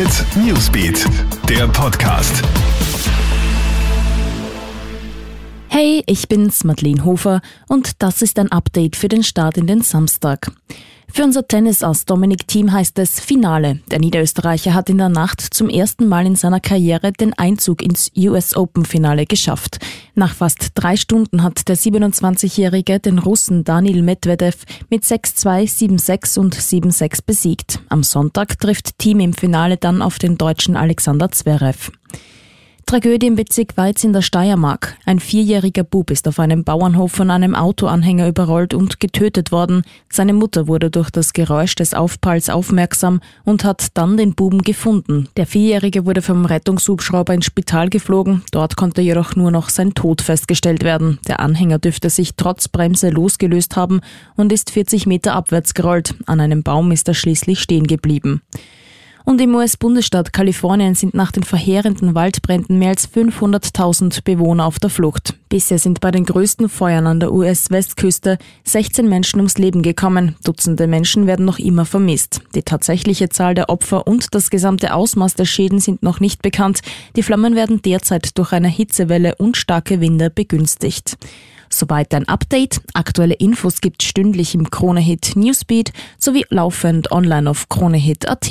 Hit Newsbeat, der Podcast. Hey, ich bin's, Madeleine Hofer, und das ist ein Update für den Start in den Samstag. Für unser Tennis aus Dominik Team heißt es Finale. Der Niederösterreicher hat in der Nacht zum ersten Mal in seiner Karriere den Einzug ins US Open Finale geschafft. Nach fast drei Stunden hat der 27-Jährige den Russen Daniel Medvedev mit 6-2, 7-6 und 7-6 besiegt. Am Sonntag trifft Team im Finale dann auf den deutschen Alexander Zverev. Tragödie im Bezirk Weiz in der Steiermark. Ein vierjähriger Bub ist auf einem Bauernhof von einem Autoanhänger überrollt und getötet worden. Seine Mutter wurde durch das Geräusch des Aufpralls aufmerksam und hat dann den Buben gefunden. Der Vierjährige wurde vom Rettungshubschrauber ins Spital geflogen. Dort konnte jedoch nur noch sein Tod festgestellt werden. Der Anhänger dürfte sich trotz Bremse losgelöst haben und ist 40 Meter abwärts gerollt. An einem Baum ist er schließlich stehen geblieben. Und im US-Bundesstaat Kalifornien sind nach den verheerenden Waldbränden mehr als 500.000 Bewohner auf der Flucht. Bisher sind bei den größten Feuern an der US-Westküste 16 Menschen ums Leben gekommen. Dutzende Menschen werden noch immer vermisst. Die tatsächliche Zahl der Opfer und das gesamte Ausmaß der Schäden sind noch nicht bekannt. Die Flammen werden derzeit durch eine Hitzewelle und starke Winde begünstigt. Soweit ein Update. Aktuelle Infos gibt stündlich im Kronehit Newsbeat sowie laufend online auf kronehit.at.